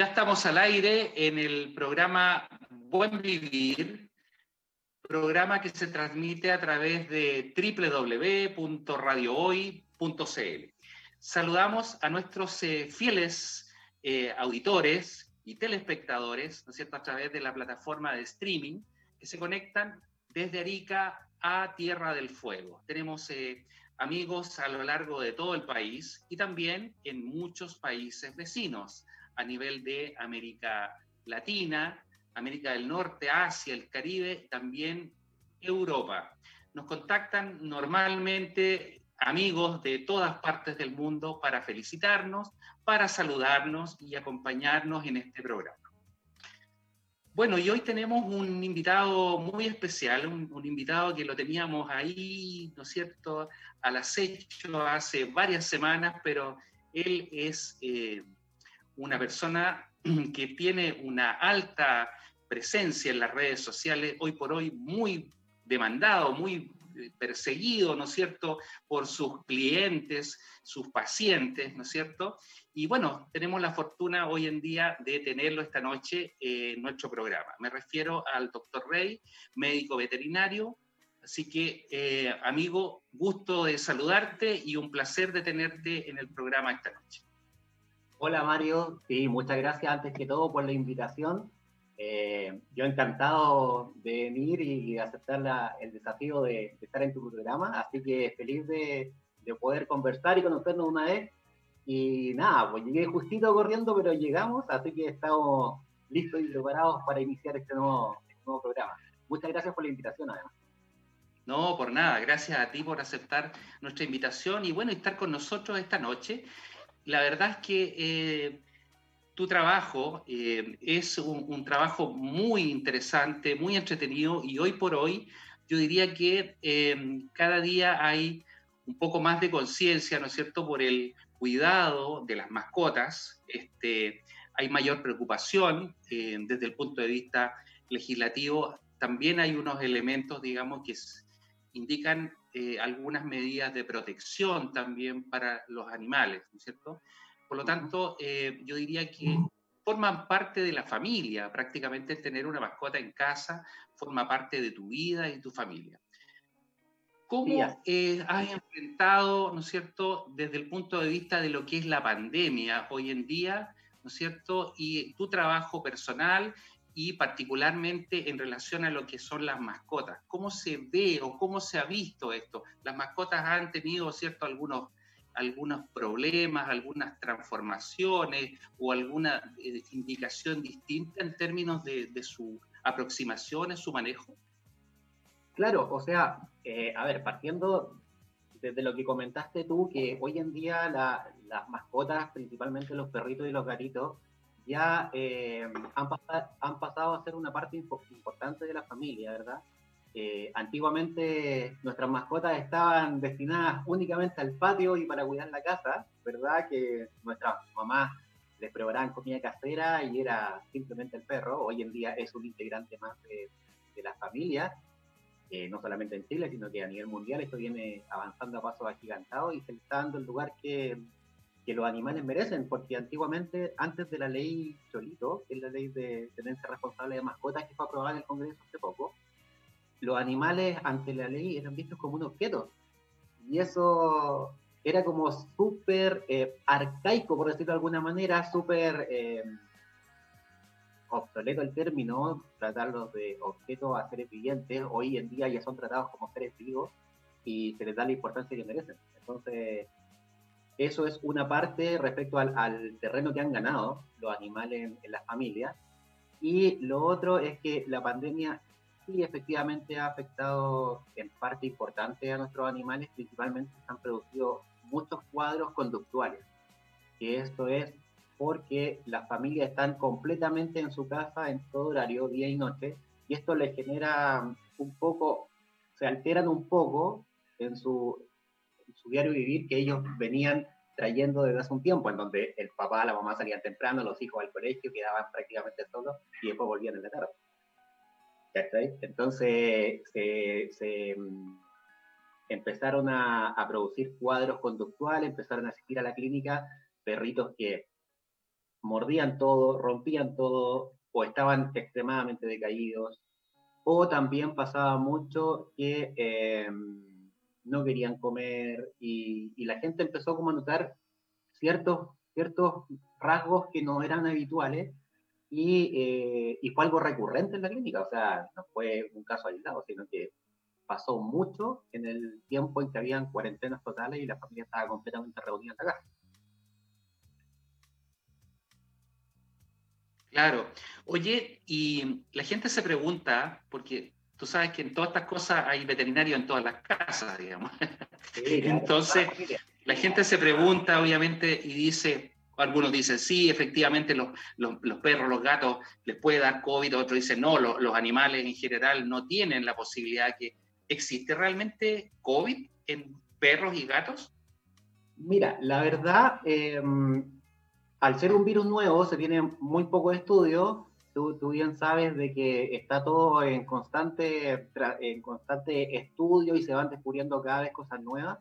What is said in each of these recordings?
Ya estamos al aire en el programa Buen Vivir, programa que se transmite a través de www.radiohoy.cl. Saludamos a nuestros eh, fieles eh, auditores y telespectadores, ¿no es cierto?, a través de la plataforma de streaming que se conectan desde Arica a Tierra del Fuego. Tenemos eh, amigos a lo largo de todo el país y también en muchos países vecinos a nivel de América Latina, América del Norte, Asia, el Caribe, también Europa. Nos contactan normalmente amigos de todas partes del mundo para felicitarnos, para saludarnos y acompañarnos en este programa. Bueno, y hoy tenemos un invitado muy especial, un, invitado que lo teníamos ahí, ¿no es cierto?, al acecho hace varias semanas, pero él es eh, una persona que tiene una alta presencia en las redes sociales, hoy por hoy muy demandado, muy eh, perseguido, ¿no es cierto?, por sus clientes, sus pacientes, ¿no es cierto? Y bueno, tenemos la fortuna hoy en día de tenerlo esta noche en nuestro programa. Me refiero al doctor Rey, médico veterinario. Así que, eh, amigo, gusto de saludarte y un placer de tenerte en el programa esta noche. Hola Mario, sí, muchas gracias antes que todo por la invitación. Eh, yo encantado de venir y aceptar el desafío de, estar en tu programa, así que feliz de, poder conversar y conocernos una vez. Y nada, pues llegué justito corriendo, pero llegamos, así que estamos listos y preparados para iniciar este este nuevo programa. Muchas gracias por la invitación, además. No, por nada, gracias a ti por aceptar nuestra invitación y bueno, estar con nosotros esta noche la verdad es que eh, tu trabajo eh, es un, trabajo muy interesante, muy entretenido y hoy por hoy yo diría que eh, cada día hay un poco más de conciencia, ¿no es cierto?, por el cuidado de las mascotas. Este, hay mayor preocupación desde el punto de vista legislativo. También hay unos elementos, digamos, que indican eh, algunas medidas de protección también para los animales, ¿no es cierto? Por lo tanto, eh, yo diría que forman parte de la familia, prácticamente el tener una mascota en casa forma parte de tu vida y tu familia. ¿Cómo eh, has enfrentado, ¿no es cierto?, desde el punto de vista de lo que es la pandemia hoy en día, ¿no es cierto?, y tu trabajo personal y particularmente en relación a lo que son las mascotas. ¿Cómo se ve o cómo se ha visto esto? Las mascotas han tenido, ¿cierto?, algunos, algunos problemas, algunas transformaciones o alguna eh, indicación distinta en términos de, de su aproximación, en su manejo. Claro, o sea, eh, a ver, partiendo desde lo que comentaste tú, que hoy en día las mascotas, principalmente los perritos y los gatitos, ya eh, han, han, pasado a ser una parte importante de la familia, ¿verdad? Eh, antiguamente nuestras mascotas estaban destinadas únicamente al patio y para cuidar la casa, ¿verdad? Que nuestras mamás les preparaban comida casera y era simplemente el perro. Hoy en día es un integrante más de, de la familia, eh, no solamente en Chile, sino que a nivel mundial esto viene avanzando a pasos agigantados y se está dando el lugar que, que los animales merecen, porque antiguamente, antes de la ley Cholito, que es la ley de tenencia responsable de mascotas que fue aprobada en el Congreso hace poco, los animales ante la ley eran vistos como un objeto. Y eso era como súper eh, arcaico, por decirlo de alguna manera, súper eh, obsoleto el término, tratarlos de objetos a seres vivientes. Hoy en día ya son tratados como seres vivos y se les da la importancia que merecen. Entonces, eso es una parte respecto al, terreno que han ganado los animales en, en las familias. Y lo otro es que la pandemia sí efectivamente ha afectado en parte importante a nuestros animales, principalmente se han producido muchos cuadros conductuales, que esto es porque las familias están completamente en su casa en todo horario, día y noche, y esto les genera un poco, se alteran un poco en su, su diario vivir que ellos venían trayendo desde hace un tiempo, en donde el papá, la mamá salían temprano, los hijos al colegio, quedaban prácticamente solos y después volvían en la tarde. Entonces se, mm, empezaron a, a, producir cuadros conductuales, empezaron a asistir a la clínica perritos que mordían todo, rompían todo o estaban extremadamente decaídos. O también pasaba mucho que em, no querían comer y, la gente empezó como a notar ciertos, ciertos rasgos que no eran habituales y, eh, y, fue algo recurrente en la clínica, o sea, no fue un caso aislado, sino que pasó mucho en el tiempo en que habían cuarentenas totales y la familia estaba completamente reunida en la casa. Claro. Oye, y la gente se pregunta, porque tú sabes que en todas estas cosas hay veterinarios en todas las casas, digamos. Entonces, la gente se pregunta, obviamente, y dice, algunos dicen, sí, efectivamente los, los, perros, los gatos les puede dar COVID, otros dicen, no, los, los animales en general no tienen la posibilidad que existe realmente COVID en perros y gatos. Mira, la verdad, eh, al ser un virus nuevo, se tiene muy poco estudio. Tú, tú, bien sabes de que está todo en constante, en constante estudio y se van descubriendo cada vez cosas nuevas.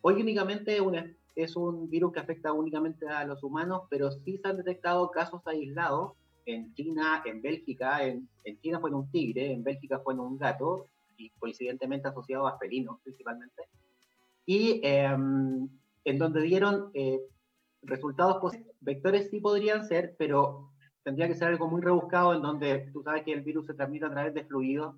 Hoy únicamente una, es un virus que afecta únicamente a los humanos, pero sí se han detectado casos aislados en China, en Bélgica. En, en China fue en un tigre, en Bélgica fue en un gato, y coincidentemente asociado a felinos principalmente. Y em, en donde dieron eh, resultados positivos. Vectores sí podrían ser, pero tendría que ser algo muy rebuscado en donde tú sabes que el virus se transmite a través de fluidos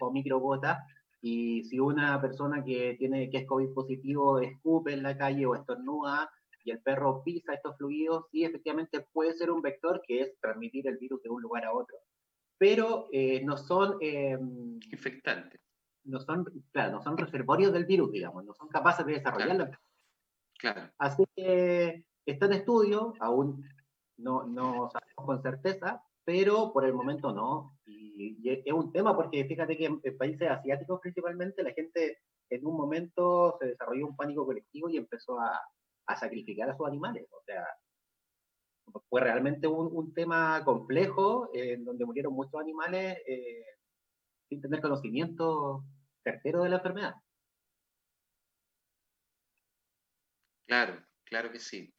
o, microgotas. Y si una persona que tiene que es COVID positivo escupe en la calle o estornuda y el perro pisa estos fluidos, sí efectivamente puede ser un vector que es transmitir el virus de un lugar a otro. Pero eh, no son em, infectantes. No son, claro, no son reservorios del virus, digamos, no son capaces de desarrollarlo. Así que está en estudio, aún no, no sabemos con certeza, pero por el momento no. Y, es un tema porque fíjate que en, países asiáticos principalmente la gente en un momento se desarrolló un pánico colectivo y empezó a, a sacrificar a sus animales. O sea, fue realmente un, un tema complejo en donde murieron muchos animales eh, sin tener conocimiento certero de la enfermedad. Claro, claro que sí.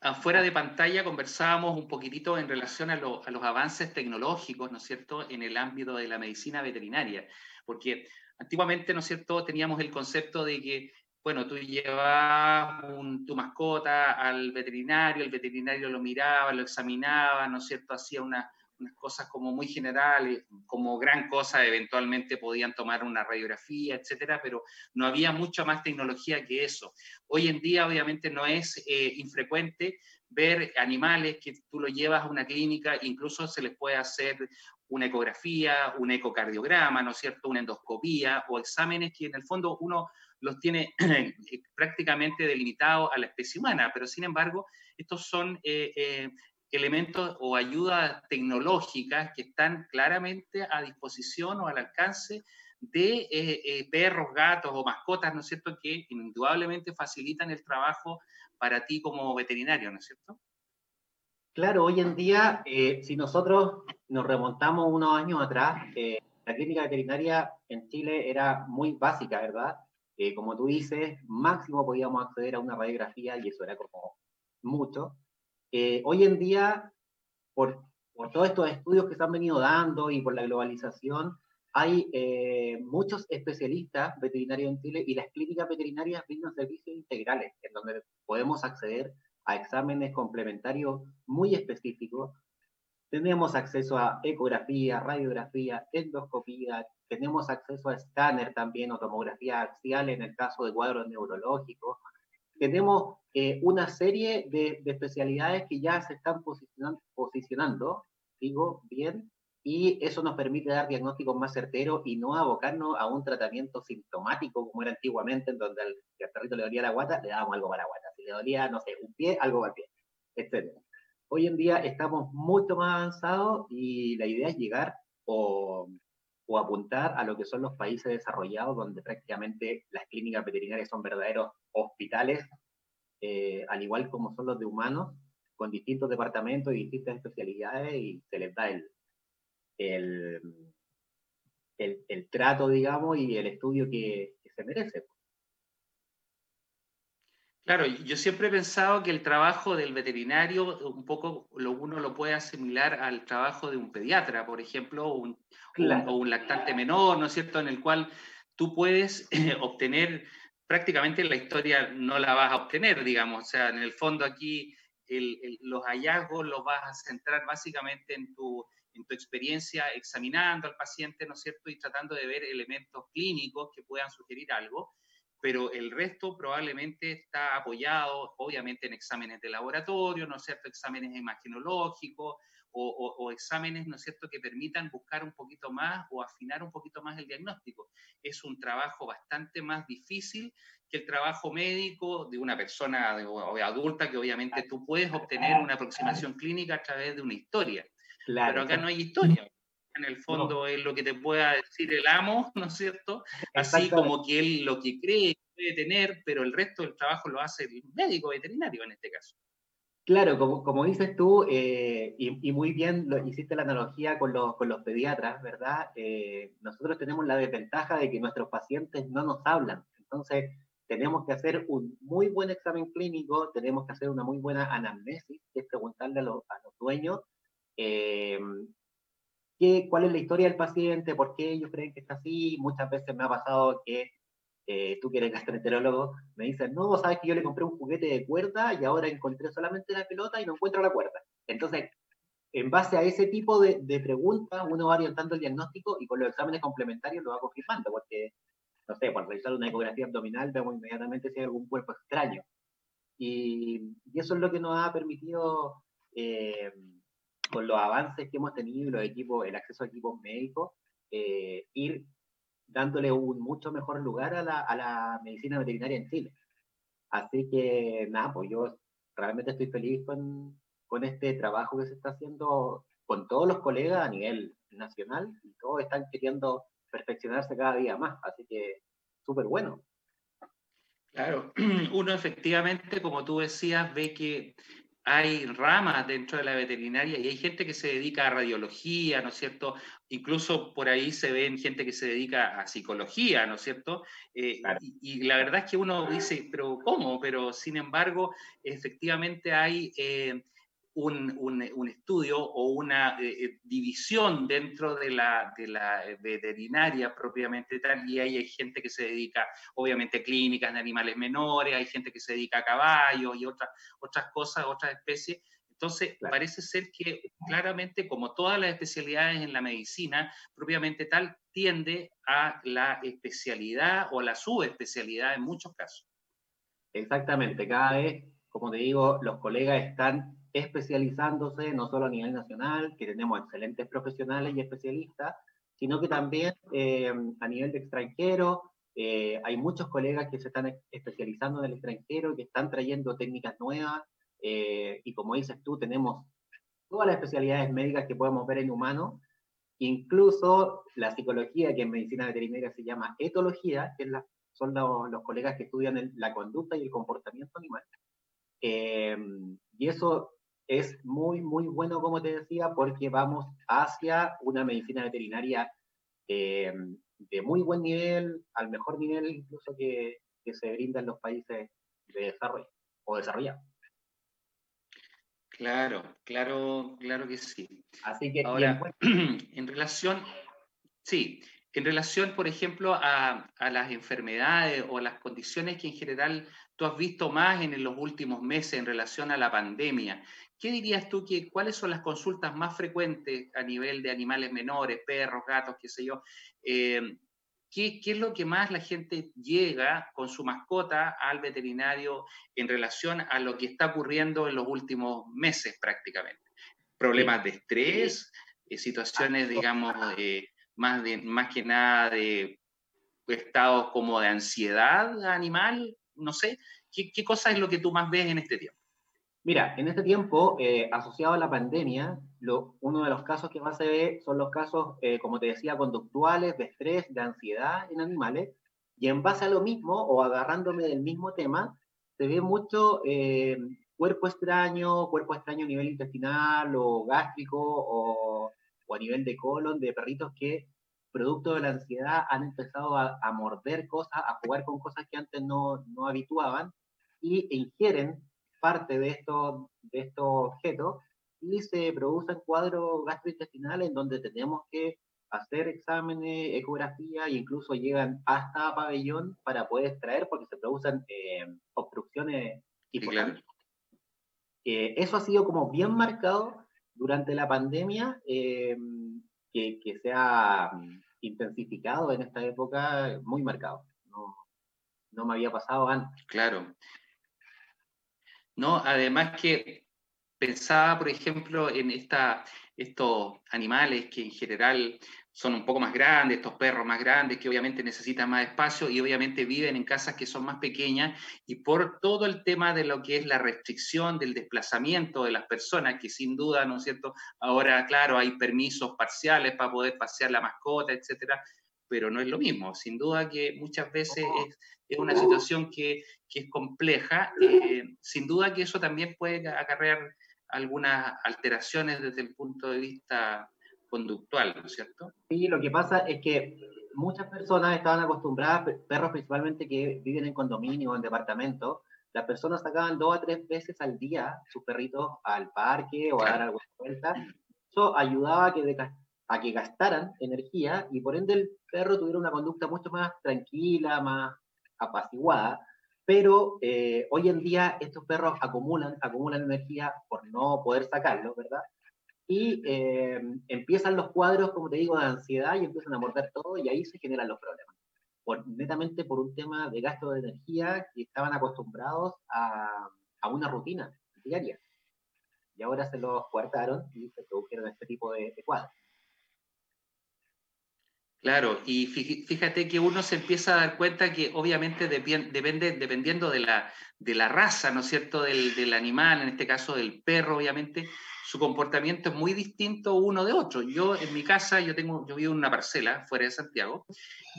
Afuera de pantalla conversábamos un poquitito en relación a, a, los avances tecnológicos, ¿no es cierto?, en el ámbito de la medicina veterinaria, porque antiguamente, ¿no es cierto?, teníamos el concepto de que, bueno, tú llevabas tu mascota al veterinario, el veterinario lo miraba, lo examinaba, ¿no es cierto?, hacía una, unas cosas como muy generales, como gran cosa, eventualmente podían tomar una radiografía, etcétera, pero no había mucha más tecnología que eso. Hoy en día, obviamente, no es eh, infrecuente ver animales que tú lo llevas a una clínica, incluso se les puede hacer una ecografía, un ecocardiograma, ¿no es cierto?, una endoscopía o exámenes que en el fondo uno los tiene prácticamente delimitados a la especie humana, pero sin embargo, estos son eh, eh, elementos o ayudas tecnológicas que están claramente a disposición o al alcance de eh, eh, perros, gatos o mascotas, ¿no es cierto?, que indudablemente facilitan el trabajo para ti como veterinario, ¿no es cierto? Claro, hoy en día, eh, si nosotros nos remontamos unos años atrás, la clínica veterinaria en Chile era muy básica, ¿verdad? como tú dices, máximo podíamos acceder a una radiografía y eso era como mucho. Eh, hoy en día, por, por, todos estos estudios que se han venido dando y por la globalización, hay eh, muchos especialistas veterinarios en Chile y las clínicas veterinarias brindan servicios integrales, en donde podemos acceder a exámenes complementarios muy específicos. Tenemos acceso a ecografía, radiografía, endoscopía, tenemos acceso a escáner también o tomografía axial en el caso de cuadros neurológicos, tenemos eh, una serie de, especialidades que ya se están posicionando, digo bien, y eso nos permite dar diagnósticos más certeros y no abocarnos a un tratamiento sintomático como era antiguamente, en donde al, perrito le dolía la guata, le dábamos algo para la guata. Si le dolía, no sé, un pie, algo para el pie, etc. Hoy en día estamos mucho más avanzados y la idea es llegar o o apuntar a lo que son los países desarrollados, donde prácticamente las clínicas veterinarias son verdaderos hospitales, eh, al igual como son los de humanos, con distintos departamentos y distintas especialidades, y se les da el, el, el, trato, digamos, y el estudio que, se merece. Claro, yo siempre he pensado que el trabajo del veterinario un poco lo, uno lo puede asimilar al trabajo de un pediatra, por ejemplo, o un, lactante menor, ¿no es cierto?, en el cual tú puedes obtener prácticamente la historia no la vas a obtener, digamos, o sea, en el fondo aquí los hallazgos los vas a centrar básicamente en tu, en tu experiencia examinando al paciente, ¿no es cierto?, y tratando de ver elementos clínicos que puedan sugerir algo pero el resto probablemente está apoyado, obviamente, en exámenes de laboratorio, ¿no es cierto?, exámenes imagenológicos o, o, exámenes, ¿no es cierto?, que permitan buscar un poquito más o afinar un poquito más el diagnóstico. Es un trabajo bastante más difícil que el trabajo médico de una persona adulta, que obviamente tú puedes obtener una aproximación clínica a través de una historia. Claro. Pero acá no hay historia en el fondo es lo que te pueda decir el amo, ¿no es cierto? Así como que él lo que cree puede tener, pero el resto del trabajo lo hace el médico veterinario en este caso. Claro, como, como dices tú, eh, y, muy bien lo, hiciste la analogía con los, con los pediatras, ¿verdad? Eh, nosotros tenemos la desventaja de que nuestros pacientes no nos hablan, entonces tenemos que hacer un muy buen examen clínico, tenemos que hacer una muy buena anamnesis, que es preguntarle a, los, a los dueños eh, qué, cuál es la historia del paciente, por qué ellos creen que está así. Muchas veces me ha pasado que eh, tú que eres gastroenterólogo, me dicen, no, sabes que yo le compré un juguete de cuerda y ahora encontré solamente la pelota y no encuentro la cuerda. Entonces, en base a ese tipo de, preguntas, uno va orientando el diagnóstico y con los exámenes complementarios lo va confirmando, porque, no sé, cuando realizar una ecografía abdominal vemos inmediatamente si hay algún cuerpo extraño. Y, y eso es lo que nos ha permitido eh, con los avances que hemos tenido, los equipos, el acceso a equipos médicos, eh, ir dándole un mucho mejor lugar a la, a la, medicina veterinaria en Chile. Así que nada, pues yo realmente estoy feliz con, con este trabajo que se está haciendo con todos los colegas a nivel nacional y todos están queriendo perfeccionarse cada día más. Así que súper bueno. Claro, uno efectivamente, como tú decías, ve que hay ramas dentro de la veterinaria y hay gente que se dedica a radiología, ¿no es cierto? Incluso por ahí se ven gente que se dedica a psicología, ¿no es cierto? Eh, y, la verdad es que uno dice, pero ¿cómo? Pero sin embargo, efectivamente hay... Eh, un, estudio o una eh, eh, división dentro de la, de la, veterinaria propiamente tal, y ahí hay gente que se dedica, obviamente, a clínicas de animales menores, hay gente que se dedica a caballos y otras, otras cosas, otras especies. Entonces, parece ser que claramente, como todas las especialidades en la medicina, propiamente tal, tiende a la especialidad o la subespecialidad en muchos casos. Exactamente, cada vez, como te digo, los colegas están especializándose no solo a nivel nacional, que tenemos excelentes profesionales y especialistas, sino que también eh, a nivel de extranjero. Eh, hay muchos colegas que se están especializando en el extranjero, que están trayendo técnicas nuevas, eh, y como dices tú, tenemos todas las especialidades médicas que podemos ver en humano, incluso la psicología, que en medicina veterinaria se llama etología, que son los, colegas que estudian la conducta y el comportamiento animal. y eso es muy, muy bueno, como te decía, porque vamos hacia una medicina veterinaria eh, de muy buen nivel, al mejor nivel incluso que, que se brinda en los países de desarrollo o desarrollados. Claro, claro, claro que sí. Así que ahora, en relación, sí, en relación, por ejemplo, a, a, las enfermedades o las condiciones que en general tú has visto más en los últimos meses en relación a la pandemia, ¿Qué dirías tú que cuáles son las consultas más frecuentes a nivel de animales menores, perros, gatos, qué sé yo? Eh, ¿qué, es lo que más la gente llega con su mascota al veterinario en relación a lo que está ocurriendo en los últimos meses prácticamente? ¿Problemas de estrés? Eh, ¿Situaciones, digamos, más, de, más que nada de estados como de ansiedad animal? No sé. ¿Qué, ¿Qué cosa es lo que tú más ves en este tiempo? Mira, en este tiempo, eh, asociado a la pandemia, uno de los casos que más se ve son los casos, eh, como te decía, conductuales, de estrés, de ansiedad en animales, y en base a lo mismo, o agarrándome del mismo tema, se ve mucho eh, cuerpo extraño, cuerpo extraño a nivel intestinal o gástrico o, a nivel de colon, de perritos que, producto de la ansiedad, han empezado a, morder cosas, a jugar con cosas que antes no, no habituaban, y ingieren parte de estos, de estos objetos y se producen cuadros gastrointestinales en donde tenemos que hacer exámenes, ecografía e incluso llegan hasta pabellón para poder extraer porque se producen eh, obstrucciones importantes. Eh, eso ha sido como bien marcado durante la pandemia, eh, que, que, se ha mm, intensificado en esta época, muy marcado. No, no me había pasado antes. Claro. No, además que pensaba, por ejemplo, en esta, estos animales que en general son un poco más grandes, estos perros más grandes que obviamente necesitan más espacio y obviamente viven en casas que son más pequeñas y por todo el tema de lo que es la restricción del desplazamiento de las personas, que sin duda, ¿no es cierto? Ahora, claro, hay permisos parciales para poder pasear la mascota, etcétera, pero no es lo mismo. Sin duda que muchas veces es, es una situación que, que es compleja. Eh, sin duda que eso también puede acarrear algunas alteraciones desde el punto de vista conductual, ¿no es cierto? Sí, lo que pasa es que muchas personas estaban acostumbradas, perros principalmente que viven en condominio o en departamento, las personas sacaban dos a tres veces al día sus perritos al parque o a dar alguna vuelta. Eso ayudaba a que, a que gastaran energía y por ende el perro tuviera una conducta mucho más tranquila, más apaciguada. Pero eh, hoy en día estos perros acumulan, acumulan energía por no poder sacarlo, ¿verdad? Y eh, empiezan los cuadros, como te digo, de ansiedad y empiezan a morder todo y ahí se generan los problemas. Por, netamente por un tema de gasto de energía que estaban acostumbrados a, a una rutina diaria. Y ahora se los cortaron y se produjeron este tipo de cuadros. Claro, y fíjate que uno se empieza a dar cuenta que obviamente depende, dependiendo de la, de la raza, ¿no es cierto?, del, del, animal, en este caso del perro, obviamente, su comportamiento es muy distinto uno de otro. Yo en mi casa, yo, tengo, yo vivo en una parcela fuera de Santiago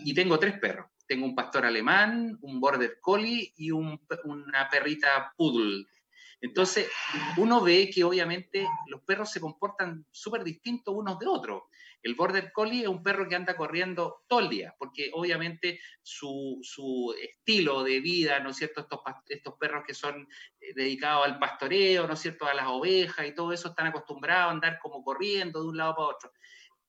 y tengo tres perros. Tengo un pastor alemán, un border collie y un, una perrita poodle. Entonces, uno ve que obviamente los perros se comportan súper distintos unos de otros. El Border Collie es un perro que anda corriendo todo el día, porque obviamente su, su estilo de vida, ¿no es cierto? Estos, estos perros que son eh, dedicados al pastoreo, ¿no es cierto? A las ovejas y todo eso, están acostumbrados a andar como corriendo de un lado para otro.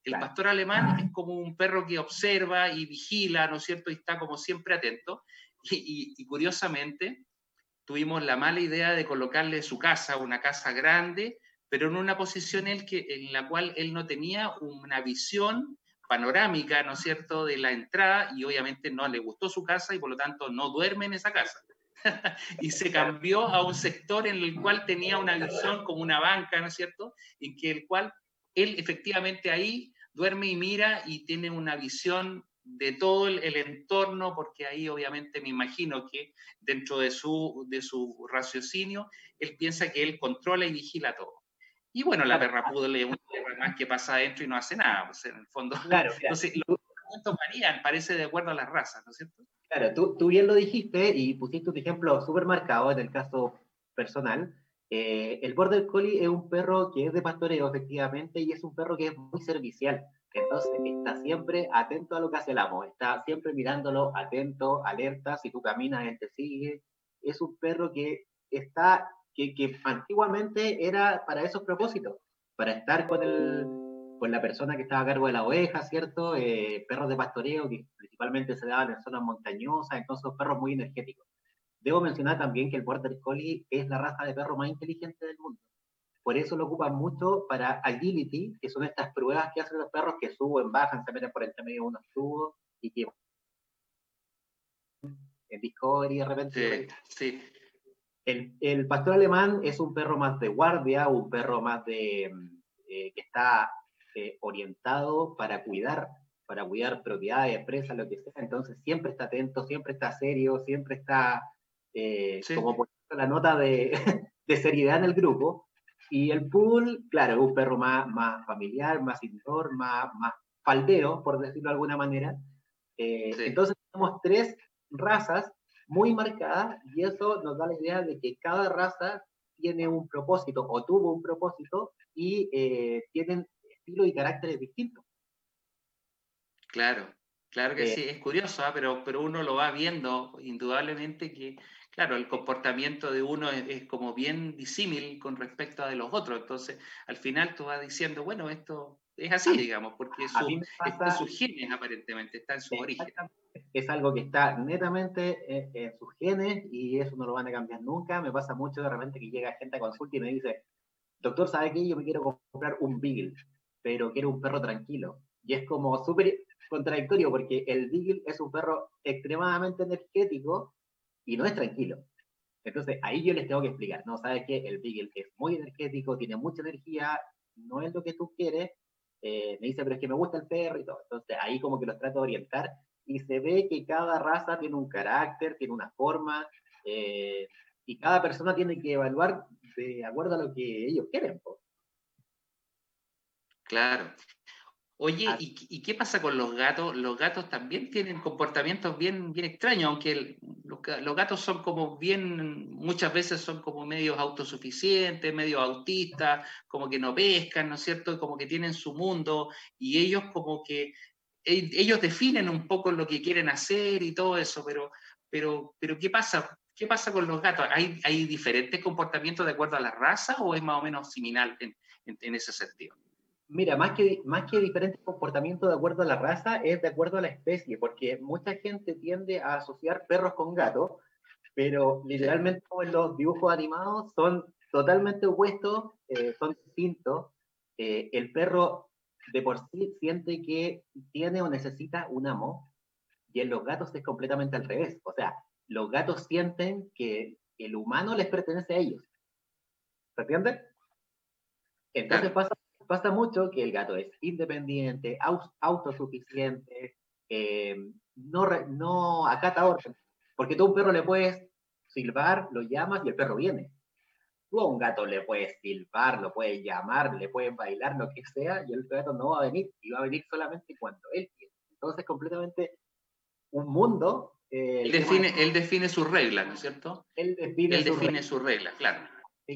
El pastor alemán es como un perro que observa y vigila, ¿no es cierto? Y está como siempre atento. Y, y, curiosamente, tuvimos la mala idea de colocarle su casa, una casa grande, pero en una posición él que, en la cual él no tenía una visión panorámica, ¿no es cierto?, de la entrada y obviamente no le gustó su casa y por lo tanto no duerme en esa casa. y se cambió a un sector en el cual tenía una visión como una banca, ¿no es cierto?, en que el cual él efectivamente ahí duerme y mira y tiene una visión de todo el, el, entorno, porque ahí obviamente me imagino que dentro de su, de su raciocinio, él piensa que él controla y vigila todo. Y bueno, la perra poodle es una perra más que pasa adentro y no hace nada, pues en el fondo. Claro, Entonces, los varían, parece de acuerdo a las razas, ¿no es cierto? Claro, tú, tú bien lo dijiste y pusiste un ejemplo súper marcado en el caso personal. Eh, el Border Collie es un perro que es de pastoreo, efectivamente, y es un perro que es muy servicial. Entonces está siempre atento a lo que hace el amo, está siempre mirándolo, atento, alerta, si tú caminas, él te sigue. Es un perro que está que, antiguamente era para esos propósitos, para estar con, el, con la persona que estaba a cargo de la oveja, ¿cierto? Eh, perros de pastoreo que principalmente se daban en zonas montañosas, entonces perros muy energéticos. Debo mencionar también que el Border Collie es la raza de perro más inteligente del mundo. Por eso lo ocupan mucho para agility, que son estas pruebas que hacen los perros que suben, bajan, se meten por entre medio de unos tubos y que en Discovery de repente. Sí, sí. El, pastor alemán es un perro más de guardia, un perro más de mm, eh, que está eh, orientado para cuidar, para cuidar propiedades, presas, lo que sea. Entonces siempre está atento, siempre está serio, siempre está eh, como por la nota de, de, seriedad en el grupo. Y el pool, claro, es un perro más, más familiar, más indoor, más, más faldeo, por decirlo de alguna manera. Entonces tenemos tres razas muy marcada y eso nos da la idea de que cada raza tiene un propósito o tuvo un propósito y eh, tienen estilos y caracteres distintos. Claro, claro que eh, sí, es curioso, ¿ah? pero, pero uno lo va viendo indudablemente que, claro, el comportamiento de uno es, como bien disímil con respecto a de los otros. Entonces, al final tú vas diciendo, bueno, esto es así, digamos, porque está en sus genes aparentemente, está en su origen. Es algo que está netamente en, sus genes y eso no lo van a cambiar nunca. Me pasa mucho de repente que llega gente a consulta y me dice, doctor, ¿sabe qué? Yo me quiero comprar un Beagle, pero quiero un perro tranquilo. Y es como súper contradictorio porque el Beagle es un perro extremadamente energético y no es tranquilo. Entonces ahí yo les tengo que explicar, no, ¿sabes qué? El Beagle es muy energético, tiene mucha energía, no es lo que tú quieres, eh, me dice, pero es que me gusta el perro y todo. Entonces ahí como que los trato de orientar y se ve que cada raza tiene un carácter, tiene una forma, eh, y cada persona tiene que evaluar de acuerdo a lo que ellos quieren. Claro. Oye, ¿y, qué pasa con los gatos? Los gatos también tienen comportamientos bien, bien extraños, aunque los, los, gatos son como bien, muchas veces son como medios autosuficientes, medios autistas, como que no pescan, ¿no es cierto? Como que tienen su mundo y ellos como que, e, ellos definen un poco lo que quieren hacer y todo eso, pero, pero, pero ¿qué pasa? ¿Qué pasa con los gatos? ¿Hay, ¿Hay diferentes comportamientos de acuerdo a la raza o es más o menos similar en, en ese sentido? Mira, más que, más que diferentes comportamientos de acuerdo a la raza, es de acuerdo a la especie, porque mucha gente tiende a asociar perros con gatos, pero literalmente en los dibujos animados son totalmente opuestos, eh, son distintos. Eh, el perro de por sí siente que tiene o necesita un amo, y en los gatos es completamente al revés. O sea, los gatos sienten que el humano les pertenece a ellos. ¿Se entiende? Entonces pasa pasa mucho que el gato es independiente, autosuficiente, eh, no, no acata orden. Porque tú a un perro le puedes silbar, lo llamas y el perro viene. Tú a un gato le puedes silbar, lo puedes llamar, le puedes bailar, lo que sea, y el gato no va a venir, y va a venir solamente cuando él quiere. Entonces, completamente un mundo. Eh, él, define, él define sus reglas, ¿no es cierto? Él define, él define sus reglas, claro.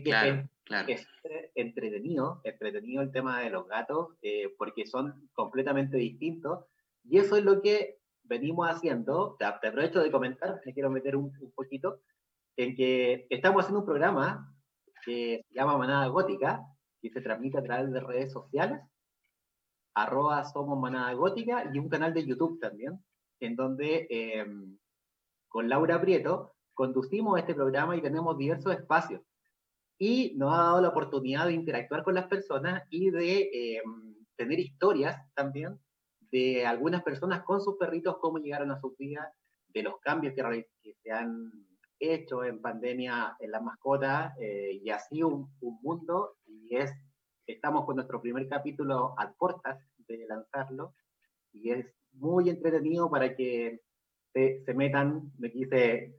Claro. Es entretenido, entretenido el tema de los gatos, eh, porque son completamente distintos. Y eso es lo que venimos haciendo. Te, aprovecho de comentar, me quiero meter un, poquito, en que estamos haciendo un programa que se llama Manada Gótica, que se transmite a través de redes sociales, arroba somos Manada Gótica, y un canal de YouTube también, en donde em, con Laura Prieto conducimos este programa y tenemos diversos espacios y nos ha dado la oportunidad de interactuar con las personas y de eh, tener historias también de algunas personas con sus perritos, cómo llegaron a sus vidas, de los cambios que, se han hecho en pandemia en las mascotas eh, y así un, un, mundo y es estamos con nuestro primer capítulo a puertas de lanzarlo y es muy entretenido para que se, se metan. Me quise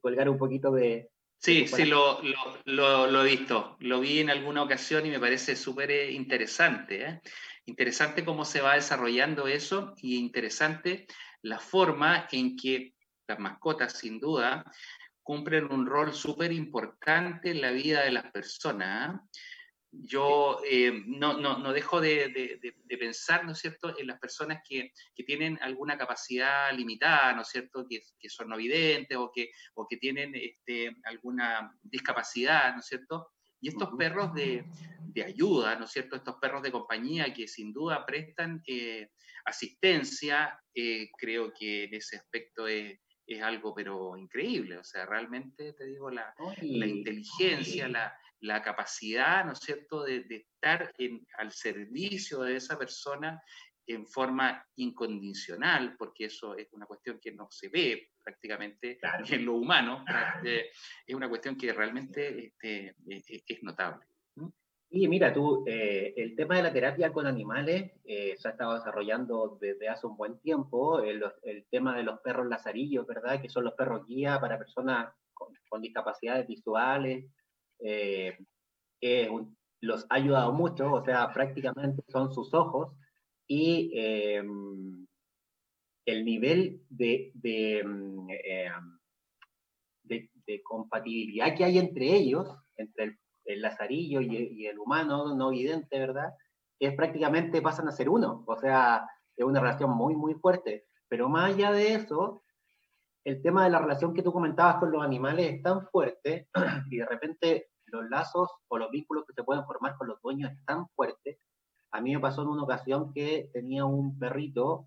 colgar un poquito de, Sí, sí, lo, lo, lo, he visto. Lo vi en alguna ocasión y me parece súper eh, interesante. ¿eh? Interesante cómo se va desarrollando eso y interesante la forma en que las mascotas, sin duda, cumplen un rol súper importante en la vida de las personas. ¿eh? Yo eh, no, no, no, dejo de, de, pensar, ¿no es cierto?, en las personas que, que, tienen alguna capacidad limitada, ¿no es cierto?, que, que son no videntes o que, o que tienen este, alguna discapacidad, ¿no es cierto? Y estos perros de, de, ayuda, ¿no es cierto?, estos perros de compañía que sin duda prestan eh, asistencia, eh, creo que en ese aspecto es, es, algo pero increíble, o sea, realmente te digo, la, la inteligencia, la la capacidad, ¿no es cierto?, de, estar en, al servicio de esa persona en forma incondicional, porque eso es una cuestión que no se ve prácticamente en lo humano, eh, es una cuestión que realmente este, e, e, es, notable. Y mira, tú, eh, el tema de la terapia con animales eh, se ha estado desarrollando desde hace un buen tiempo, el, tema de los perros lazarillos, ¿verdad? Que son los perros guía para personas con discapacidades visuales, eh, los ha ayudado mucho, o sea, prácticamente son sus ojos y eh, el nivel de, de, eh, de, compatibilidad que hay entre ellos, entre el, lazarillo y, el humano no vidente, ¿verdad? Es prácticamente pasan a ser uno, o sea, es una relación muy, muy fuerte. Pero más allá de eso, el tema de la relación que tú comentabas con los animales es tan fuerte y de repente los lazos o los vínculos que se pueden formar con los dueños es tan fuerte. A mí me pasó en una ocasión que tenía un perrito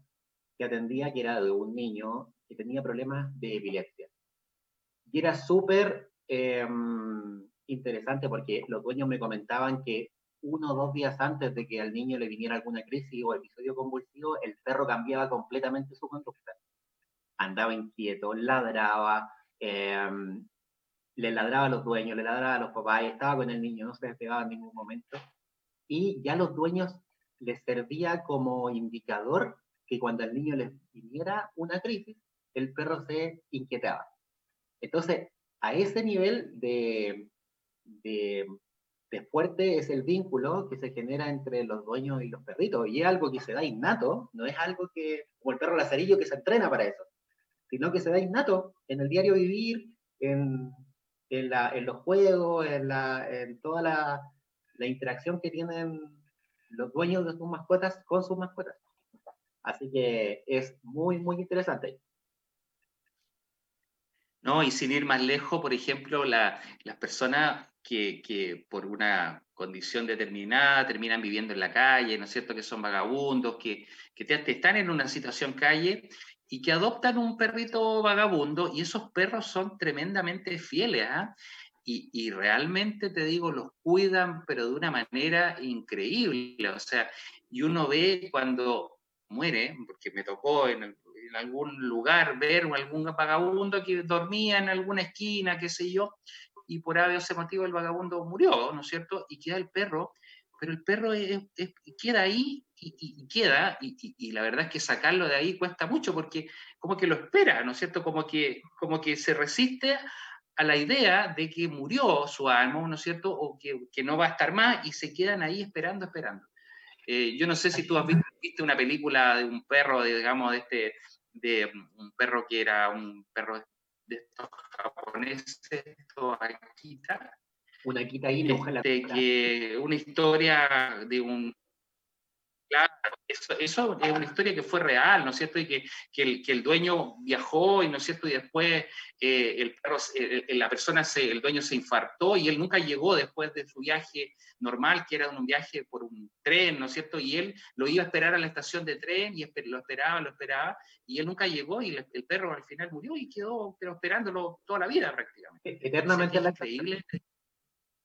que atendía, que era de un niño que tenía problemas de epilepsia. Y era súper em, interesante porque los dueños me comentaban que uno o dos días antes de que al niño le viniera alguna crisis o episodio convulsivo, el perro cambiaba completamente su conducta. Andaba inquieto, ladraba, em, le ladraba a los dueños, le ladraba a los papás, estaba con el niño, no se despegaba en ningún momento. Y ya los dueños les servía como indicador que cuando al niño le viniera una crisis, el perro se inquietaba. Entonces, a ese nivel de, de, fuerte es el vínculo que se genera entre los dueños y los perritos. Y es algo que se da innato, no es algo que, como el perro lazarillo, que se entrena para eso, sino que se da innato en el diario vivir, en, en, la, en los juegos, en, la, en toda la, la interacción que tienen los dueños de sus mascotas con sus mascotas. Así que es muy, muy interesante. No, y sin ir más lejos, por ejemplo, las personas que, que, por una condición determinada terminan viviendo en la calle, ¿no es cierto? Que son vagabundos, que, que te, están en una situación calle y que adoptan un perrito vagabundo y esos perros son tremendamente fieles, ¿ah? Y, realmente te digo, los cuidan, pero de una manera increíble. O sea, y uno ve cuando muere, porque me tocó en, algún lugar ver algún vagabundo que dormía en alguna esquina, qué sé yo, y por ese motivo el vagabundo murió, ¿no es cierto? Y queda el perro, pero el perro queda ahí y, queda, y, la verdad es que sacarlo de ahí cuesta mucho porque como que lo espera, ¿no es cierto? Como que, como que se resiste a la idea de que murió su alma, ¿no es cierto? O que, que no va a estar más y se quedan ahí esperando, esperando. Eh, yo no sé si tú has visto, una película de un perro, de, digamos, de este, de un perro que era un perro de estos japoneses, esto Akita. Una Akita ahí, este, que una historia de un Claro, eso, eso, es una historia que fue real, ¿no es cierto? Y que, que, el, que el, dueño viajó, y ¿no es cierto? Y después eh, el perro, eh, la persona, se, el dueño se infartó y él nunca llegó después de su viaje normal, que era un viaje por un tren, ¿no es cierto? Y él lo iba a esperar a la estación de tren y lo esperaba, lo esperaba, y él nunca llegó y el, perro al final murió y quedó pero esperándolo toda la vida prácticamente. Eternamente la increíble.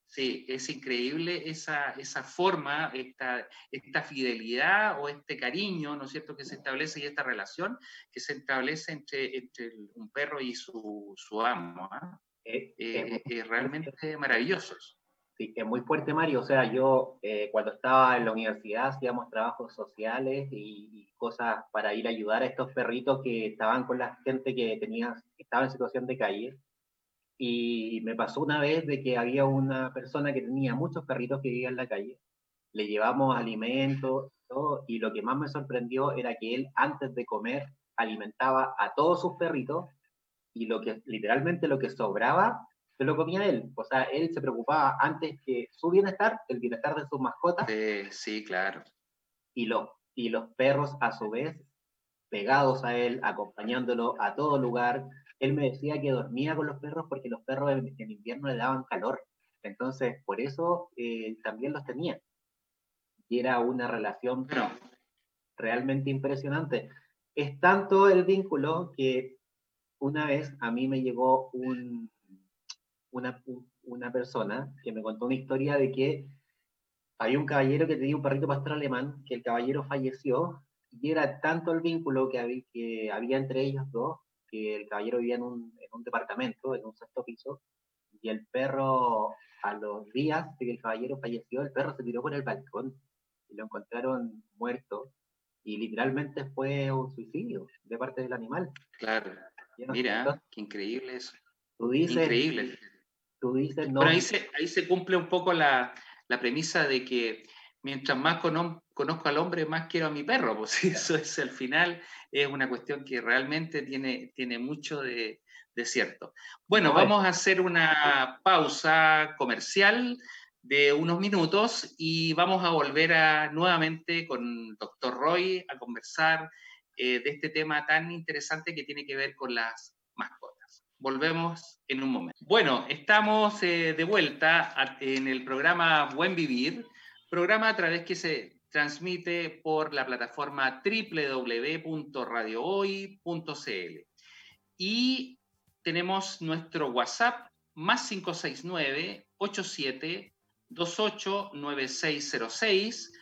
Sí, es increíble esa, esa forma, esta, esta fidelidad o este cariño, ¿no es cierto?, que se establece y esta relación que se establece entre, entre un perro y su, su amo. ¿ah? Eh, es realmente maravilloso. Sí, es muy fuerte, Mario. O sea, yo eh, cuando estaba en la universidad hacíamos trabajos sociales y, y, cosas para ir a ayudar a estos perritos que estaban con la gente que tenía, que estaba en situación de calle y me pasó una vez de que había una persona que tenía muchos perritos que vivían en la calle. Le llevamos alimentos todo, y lo que más me sorprendió era que él antes de comer alimentaba a todos sus perritos y lo que literalmente lo que sobraba se lo comía él. O sea, él se preocupaba antes que su bienestar, el bienestar de sus mascotas. sí, claro. Y, lo, y los perros a su vez pegados a él, acompañándolo a todo lugar, él me decía que dormía con los perros porque los perros en, invierno le daban calor. Entonces, por eso eh, también los tenía. Y era una relación realmente impresionante. Es tanto el vínculo que una vez a mí me llegó un, una, una persona que me contó una historia de que había un caballero que tenía un perrito pastor alemán, que el caballero falleció, y era tanto el vínculo que había, que había entre ellos dos, que el caballero vivía en un, en un departamento, en un sexto piso, y el perro, a los días de que el caballero falleció, el perro se tiró por el balcón y lo encontraron muerto. Y literalmente fue un suicidio de parte del animal. Claro. Mira, qué increíble eso. Tú dices, increíble. Tú dices, no. Pero ahí se, ahí se cumple un poco la, la premisa de que mientras más conozco al hombre, más quiero a mi perro, pues eso es al final, es una cuestión que realmente tiene, tiene mucho de, cierto. Bueno, vamos a hacer una pausa comercial de unos minutos y vamos a volver a, nuevamente con el doctor Roy a conversar eh, de este tema tan interesante que tiene que ver con las mascotas. Volvemos en un momento. Bueno, estamos eh, de vuelta en el programa Buen Vivir, programa a través que se transmite por la plataforma www.radiohoy.cl. Y tenemos nuestro WhatsApp más 569 87 28 9606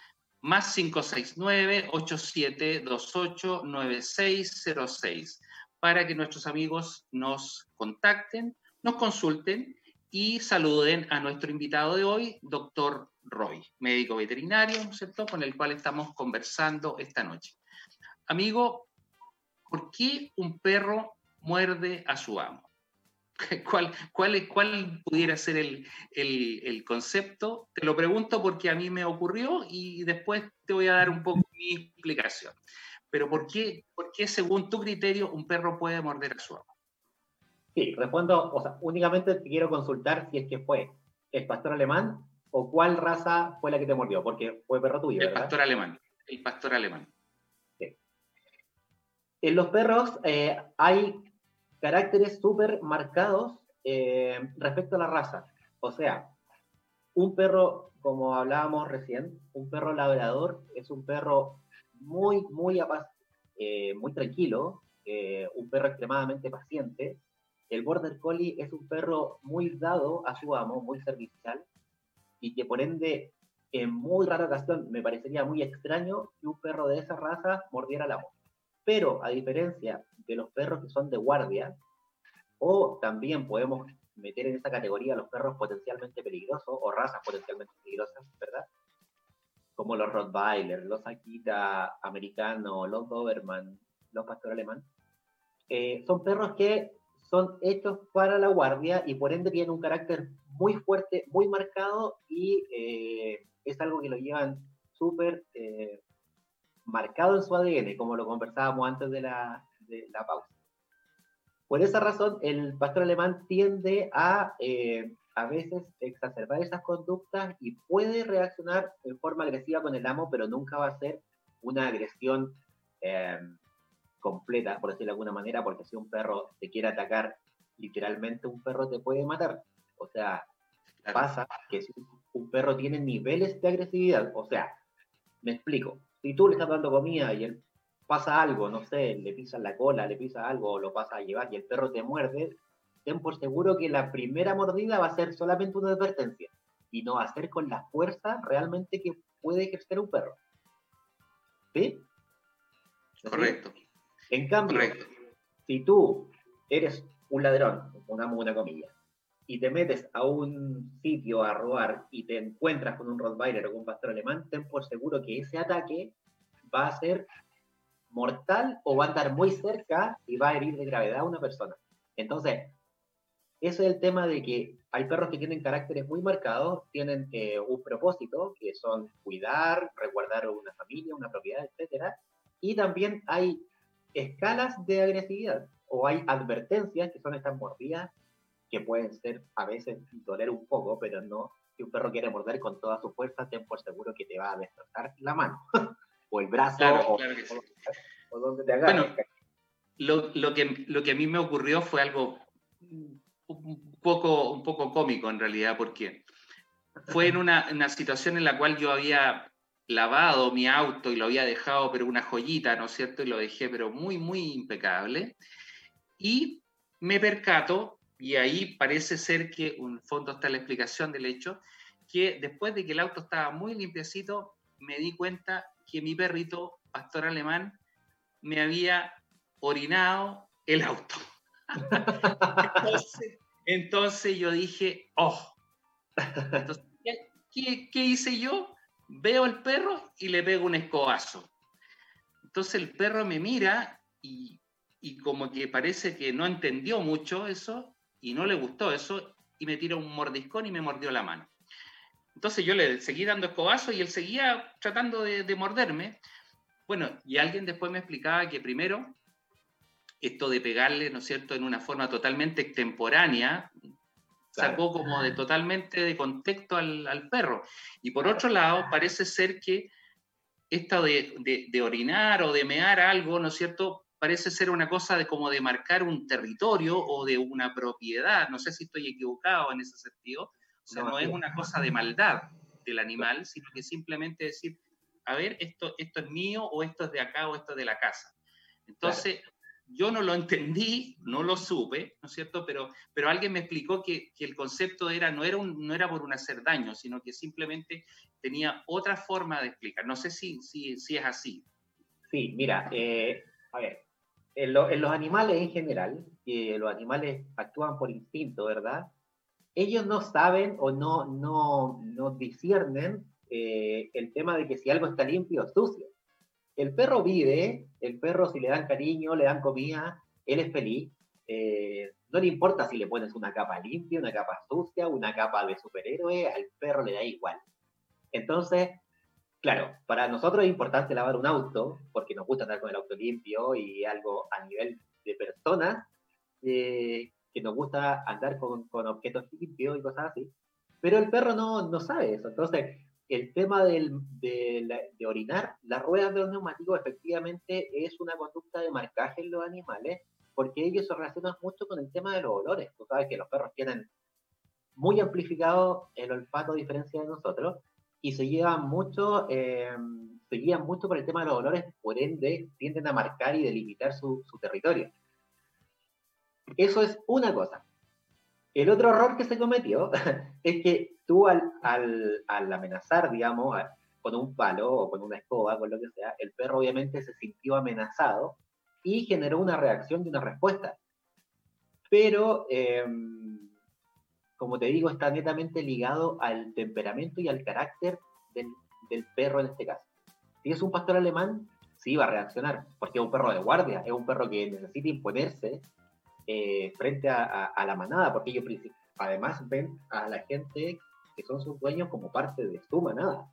más 569 87 28 9606 para que nuestros amigos nos contacten, nos consulten y saluden a nuestro invitado de hoy, doctor Roy, médico veterinario, ¿cierto?, con el cual estamos conversando esta noche. Amigo, ¿por qué un perro muerde a su amo? ¿Cuál, cuál, cuál pudiera ser el, el, concepto? Te lo pregunto porque a mí me ocurrió y después te voy a dar un poco mi explicación. Pero ¿por qué, por qué según tu criterio, un perro puede morder a su amo? Sí, respondo, o sea, únicamente te quiero consultar si es que fue el pastor alemán o cuál raza fue la que te mordió, porque fue perro tuyo. El pastor alemán, el pastor alemán. En los perros eh, hay caracteres súper marcados eh, respecto a la raza. O sea, un perro, como hablábamos recién, un perro labrador es un perro muy, muy, eh, muy tranquilo, un perro extremadamente paciente, el Border Collie es un perro muy dado a su amo, muy servicial, y que por ende, en muy rara ocasión, me parecería muy extraño que un perro de esa raza mordiera al amo. Pero, a diferencia de los perros que son de guardia, o también podemos meter en esa categoría los perros potencialmente peligrosos, o razas potencialmente peligrosas, ¿verdad? Como los Rottweiler, los Akita americanos, los Doberman, los Pastor Alemán. Eh, son perros que son hechos para la guardia y por ende tienen un carácter muy fuerte, muy marcado y eh, es algo que lo llevan súper eh, marcado en su ADN, como lo conversábamos antes de la, de la pausa. Por esa razón, el pastor alemán tiende a eh, a veces exacerbar esas conductas y puede reaccionar en forma agresiva con el amo, pero nunca va a ser una agresión completa, por decirlo de alguna manera, porque si un perro te quiere atacar, literalmente un perro te puede matar. O sea, pasa que si un perro tiene niveles de agresividad, o sea, me explico, si tú le estás dando comida y él pasa algo, no sé, le pisas la cola, le pisa algo, o lo pasa a llevar y el perro te muerde, ten por seguro que la primera mordida va a ser solamente una advertencia y no va a ser con la fuerza realmente que puede ejercer un perro. ¿Sí? Correcto. En cambio, si tú eres un ladrón, pongamos una comilla, y te metes a un sitio a robar y te encuentras con un Rottweiler o con un pastor alemán, ten por seguro que ese ataque va a ser mortal o va a estar muy cerca y va a herir de gravedad a una persona. Entonces, ese es el tema de que hay perros que tienen caracteres muy marcados, tienen eh, un propósito, que son cuidar, resguardar una familia, una propiedad, etc. Y también hay escalas de agresividad o hay advertencias que son estas mordidas que pueden ser a veces doler un poco, pero no si un perro quiere morder con toda su fuerza, ten por seguro que te va a destrozar la mano o el brazo o, donde te agarre. Bueno, lo, lo, que, lo que a mí me ocurrió fue algo un poco, un poco cómico en realidad, porque fue en una, una situación en la cual yo había lavado mi auto y lo había dejado, pero una joyita, ¿no es cierto? Y lo dejé, pero muy, muy impecable. Y me percato, y ahí parece ser que en fondo está la explicación del hecho, que después de que el auto estaba muy limpiecito, me di cuenta que mi perrito, pastor alemán, me había orinado el auto. entonces, yo dije, oh. ¿qué, ¿qué hice yo? Veo al perro y le pego un escobazo. Entonces el perro me mira y, como que parece que no entendió mucho eso y no le gustó eso y me tira un mordiscón y me mordió la mano. Entonces yo le seguí dando escobazo y él seguía tratando de, morderme. Bueno, y alguien después me explicaba que primero esto de pegarle, ¿no es cierto?, en una forma totalmente extemporánea, sacó como de totalmente de contexto al, perro. Y por otro lado, parece ser que esto de, de, orinar o de mear algo, ¿no es cierto?, parece ser una cosa de como de marcar un territorio o de una propiedad. No sé si estoy equivocado en ese sentido. O sea, no, es una cosa de maldad del animal, sino que simplemente decir, a ver, esto, esto es mío o esto es de acá o esto es de la casa. Entonces, yo no lo entendí, no lo supe, ¿no es cierto? Pero, pero alguien me explicó que, que el concepto era no, era no era por un hacer daño, sino que simplemente tenía otra forma de explicar. No sé si, si, si es así. Sí, mira, eh, a ver, en, los animales en general, que los animales actúan por instinto, ¿verdad? Ellos no saben o no, no, no disciernen eh, el tema de que si algo está limpio o sucio. El perro vive, el perro si le dan cariño, le dan comida, él es feliz. Eh, no le importa si le pones una capa limpia, una capa sucia, una capa de superhéroe, al perro le da igual. Entonces, Claro, para nosotros es importante lavar un auto, porque nos gusta andar con el auto limpio y algo a nivel de personas, eh, que nos gusta andar con, con, objetos limpios y cosas así. Pero el perro no, no sabe eso. Entonces, el tema del, de, orinar, las ruedas de los neumáticos efectivamente es una conducta de marcaje en los animales, porque ellos se relacionan mucho con el tema de los olores. Tú sabes que los perros tienen muy amplificado el olfato a diferencia de nosotros, y se llevan mucho, eh, se guían mucho por el tema de los olores, por ende tienden a marcar y delimitar su territorio. Eso es una cosa. El otro error que se cometió es que tú al, al, al amenazar, digamos, con un palo o con una escoba, con lo que sea, el perro obviamente se sintió amenazado y generó una reacción y una respuesta. Pero eh, como te digo, está netamente ligado al temperamento y al carácter del, perro en este caso. Si es un pastor alemán, sí va a reaccionar, porque es un perro de guardia, es un perro que necesita imponerse eh, frente a, la manada, porque ellos además ven a la gente que son sus dueños como parte de su manada.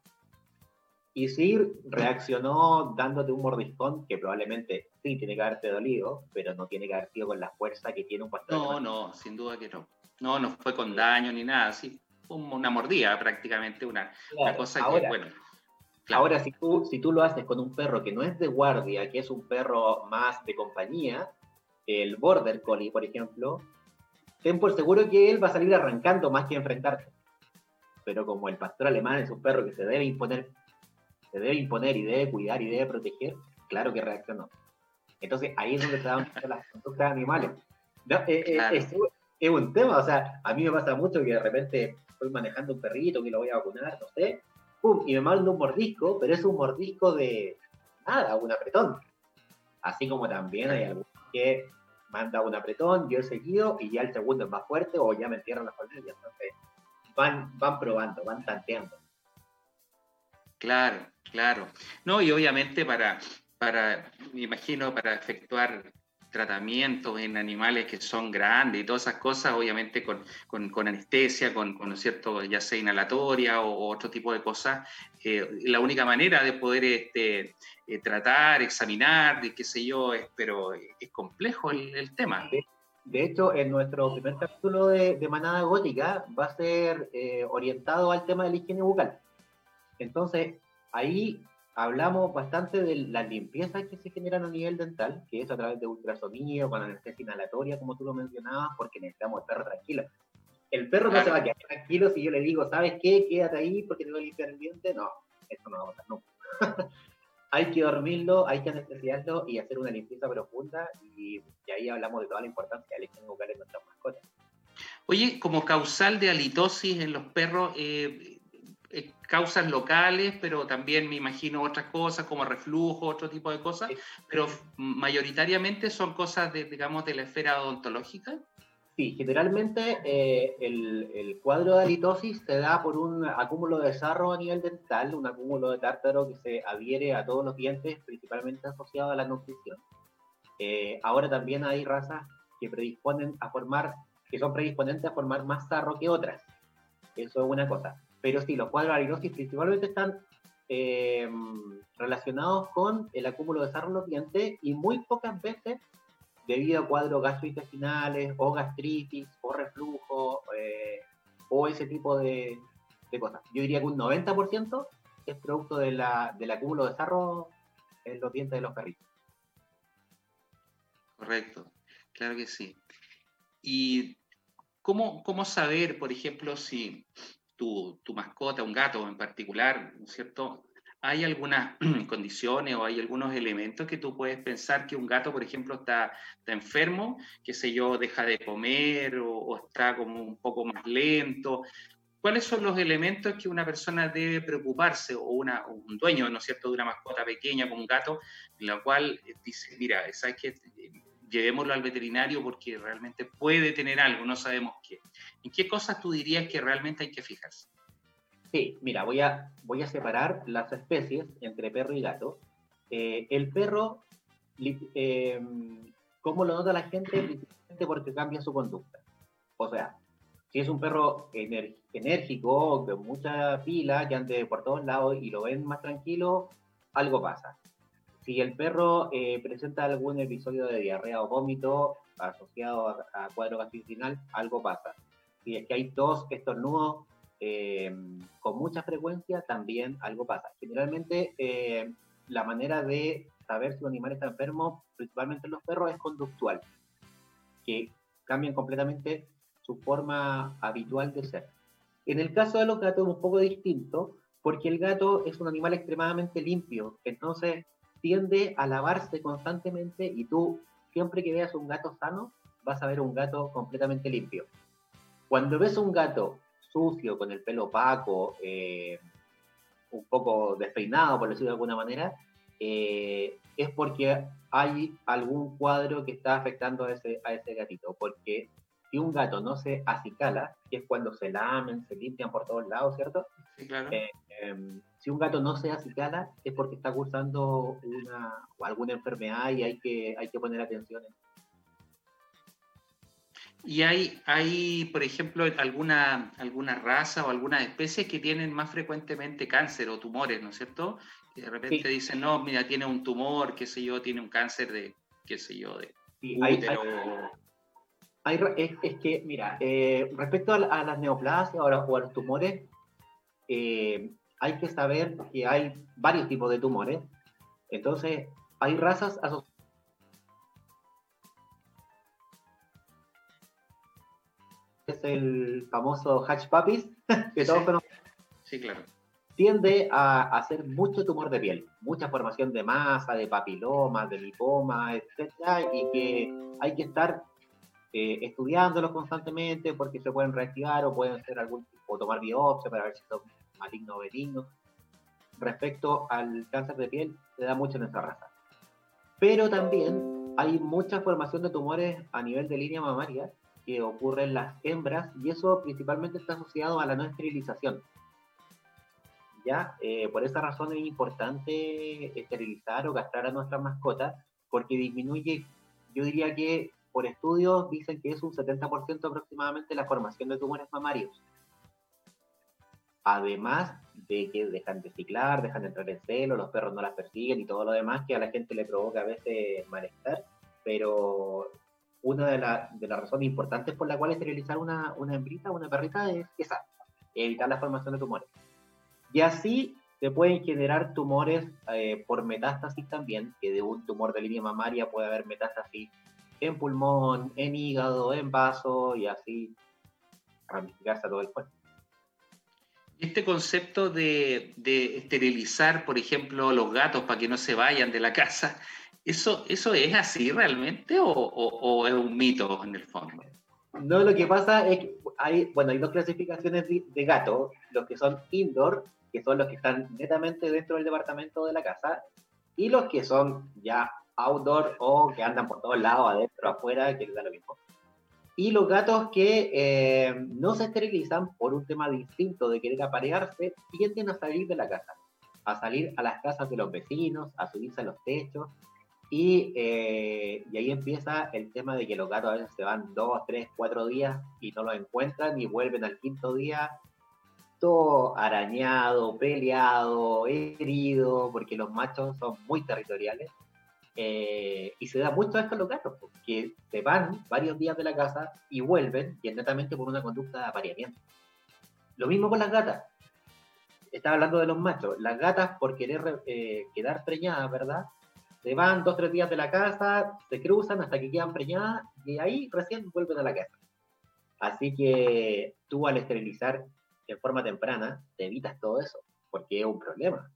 Y si reaccionó dándote un mordiscón que probablemente sí tiene que haberte dolido, pero no tiene que haber sido con la fuerza que tiene un pastor. No, no, sin duda que no. No, no fue con daño ni nada, sí, una mordida prácticamente, una, cosa que, bueno. Ahora, si tú, si tú lo haces con un perro que no es de guardia, que es un perro más de compañía, el Border Collie, por ejemplo, ten por seguro que él va a salir arrancando más que enfrentarte. Pero como el pastor alemán es un perro que se debe imponer, se debe imponer y debe cuidar y debe proteger, claro que reaccionó. Entonces ahí es donde se dan las conductas animales. Eh, eh, es un tema, o sea, a mí me pasa mucho que de repente estoy manejando un perrito que lo voy a vacunar, no sé, pum, y me mando un mordisco, pero es un mordisco de nada, un apretón. Así como también hay algunos que manda un apretón, yo he seguido y ya el segundo es más fuerte o ya me entierran las familias. Entonces, van, van probando, van tanteando. Claro, claro. No, y obviamente para, para, me imagino, para efectuar tratamientos en animales que son grandes y todas esas cosas, obviamente con, con, anestesia, con, con cierto, ya sea inhalatoria o, otro tipo de cosas, eh, la única manera de poder este, eh, tratar, examinar, de qué sé yo, es, pero es complejo el, tema. De, hecho, en nuestro primer capítulo de, de Manada Gótica va a ser eh, orientado al tema de la higiene bucal. Entonces, ahí hablamos bastante de las limpiezas que se generan a nivel dental, que es a través de ultrasonido, con anestesia inhalatoria, como tú lo mencionabas, porque necesitamos el perro tranquilo. El perro no se va a quedar tranquilo si yo le digo, ¿sabes qué? Quédate ahí porque te voy a limpiar el diente. No, eso no va a pasar nunca. hay que dormirlo, hay que anestesiarlo y hacer una limpieza profunda y, ahí hablamos de toda la importancia de la bucal en nuestras mascotas. Oye, como causal de halitosis en los perros, eh, eh, causas locales, pero también me imagino otras cosas como reflujo, otro tipo de cosas, pero mayoritariamente son cosas, de, digamos, de la esfera odontológica. Sí, generalmente eh, el, el, cuadro de halitosis se da por un acúmulo de sarro a nivel dental, un acúmulo de tártaro que se adhiere a todos los dientes, principalmente asociado a la nutrición. Eh, ahora también hay razas que predisponen a formar, que son predisponentes a formar más sarro que otras. Eso es una cosa. Pero sí, los cuadros de principalmente están eh, relacionados con el acúmulo de sarro en los dientes y muy pocas veces debido a cuadros gastrointestinales o gastritis o reflujo eh, o ese tipo de, cosas. Yo diría que un 90% es producto de la, del acúmulo de sarro en los dientes de los perritos. Correcto, claro que sí. ¿Y cómo, cómo saber, por ejemplo, si tu, tu mascota, un gato en particular, ¿no es cierto? ¿Hay algunas condiciones o hay algunos elementos que tú puedes pensar que un gato, por ejemplo, está, está enfermo, qué sé yo, deja de comer o, o, está como un poco más lento? ¿Cuáles son los elementos que una persona debe preocuparse o, una, un dueño, ¿no es cierto?, de una mascota pequeña como un gato, en la cual dice, mira, ¿sabes qué? Llevémoslo al veterinario porque realmente puede tener algo, no sabemos qué. ¿En qué cosas tú dirías que realmente hay que fijarse? Sí, mira, voy a, voy a separar las especies entre perro y gato. Eh, el perro, eh, ¿cómo lo nota la gente? Porque cambia su conducta. O sea, si es un perro enérgico, con mucha pila, que ande por todos lados y lo ven más tranquilo, algo pasa. Si el perro eh, presenta algún episodio de diarrea o vómito asociado a, a cuadro gastrointestinal, algo pasa. Si es que hay tos, estornudos eh, con mucha frecuencia, también algo pasa. Generalmente, eh, la manera de saber si un animal está enfermo, principalmente en los perros, es conductual, que cambian completamente su forma habitual de ser. En el caso de los gatos es un poco distinto, porque el gato es un animal extremadamente limpio, entonces tiende a lavarse constantemente y tú siempre que veas un gato sano, vas a ver un gato completamente limpio. Cuando ves un gato sucio, con el pelo opaco, eh, un poco despeinado, por decirlo de alguna manera, eh, es porque hay algún cuadro que está afectando a ese, a ese gatito, porque si un gato no se acicala, que es cuando se lamen, se limpian por todos lados, ¿cierto? Sí, claro. Eh, eh, si un gato no se acicala, es porque está cursando una, o alguna enfermedad y hay que, hay que poner atención. ¿Y hay, hay, por ejemplo, alguna, alguna raza o alguna especie que tienen más frecuentemente cáncer o tumores, ¿no es cierto? Que de repente sí. dicen, no, mira, tiene un tumor, qué sé yo, tiene un cáncer de, qué sé yo, de sí, útero. Hay, hay es, es, que, mira, eh, respecto a, a, las neoplasias o a, o a los tumores, eh, hay que saber que hay varios tipos de tumores. Entonces, hay razas asociadas. Es el famoso Hatch Puppies, que todos sí. conocen. Sí, claro. Tiende a hacer mucho tumor de piel, mucha formación de masa, de papiloma, de lipoma, etc. Y que hay que estar eh, estudiándolos constantemente porque se pueden reactivar o pueden ser algún o tomar biopsia para ver si son malignos o benignos. Respecto al cáncer de piel, se da mucho en esta raza. Pero también hay mucha formación de tumores a nivel de línea mamaria que ocurre en las hembras y eso principalmente está asociado a la no esterilización. ¿Ya? Eh, por esa razón es importante esterilizar o castrar a nuestras mascotas porque disminuye, yo diría que por estudios dicen que es un 70% aproximadamente la formación de tumores mamarios. Además de que dejan de ciclar, dejan de entrar en celo, los perros no las persiguen y todo lo demás que a la gente le provoca a veces malestar, pero una de, la, de las razones importantes por la cual esterilizar una, una hembrita, una perrita, es esa, evitar la formación de tumores. Y así se pueden generar tumores eh, por metástasis también, que de un tumor de línea mamaria puede haber metástasis en pulmón, en hígado, en vaso y así ramificarse a todo el cuerpo. Este concepto de, de, esterilizar, por ejemplo, los gatos para que no se vayan de la casa, ¿eso, eso es así realmente o, o, o es un mito en el fondo? No, lo que pasa es que hay, bueno, hay dos clasificaciones de, de gatos, los que son indoor, que son los que están netamente dentro del departamento de la casa, y los que son ya outdoor o que andan por todos lados, adentro, afuera, que les da lo mismo. Y los gatos que eh, no se esterilizan por un tema distinto de querer aparearse, tienden a salir de la casa, a salir a las casas de los vecinos, a subirse a los techos. Y, eh, y ahí empieza el tema de que los gatos a veces se van dos, tres, cuatro días y no los encuentran y vuelven al quinto día todo arañado, peleado, herido, porque los machos son muy territoriales. Eh, y se da mucho esto en los gatos, porque se van varios días de la casa y vuelven, y netamente por una conducta de apareamiento. Lo mismo con las gatas. Estaba hablando de los machos. Las gatas, por querer eh, quedar preñadas, ¿verdad? Se van dos tres días de la casa, se cruzan hasta que quedan preñadas y ahí recién vuelven a la casa. Así que tú al esterilizar en forma temprana, te evitas todo eso, porque es un problema.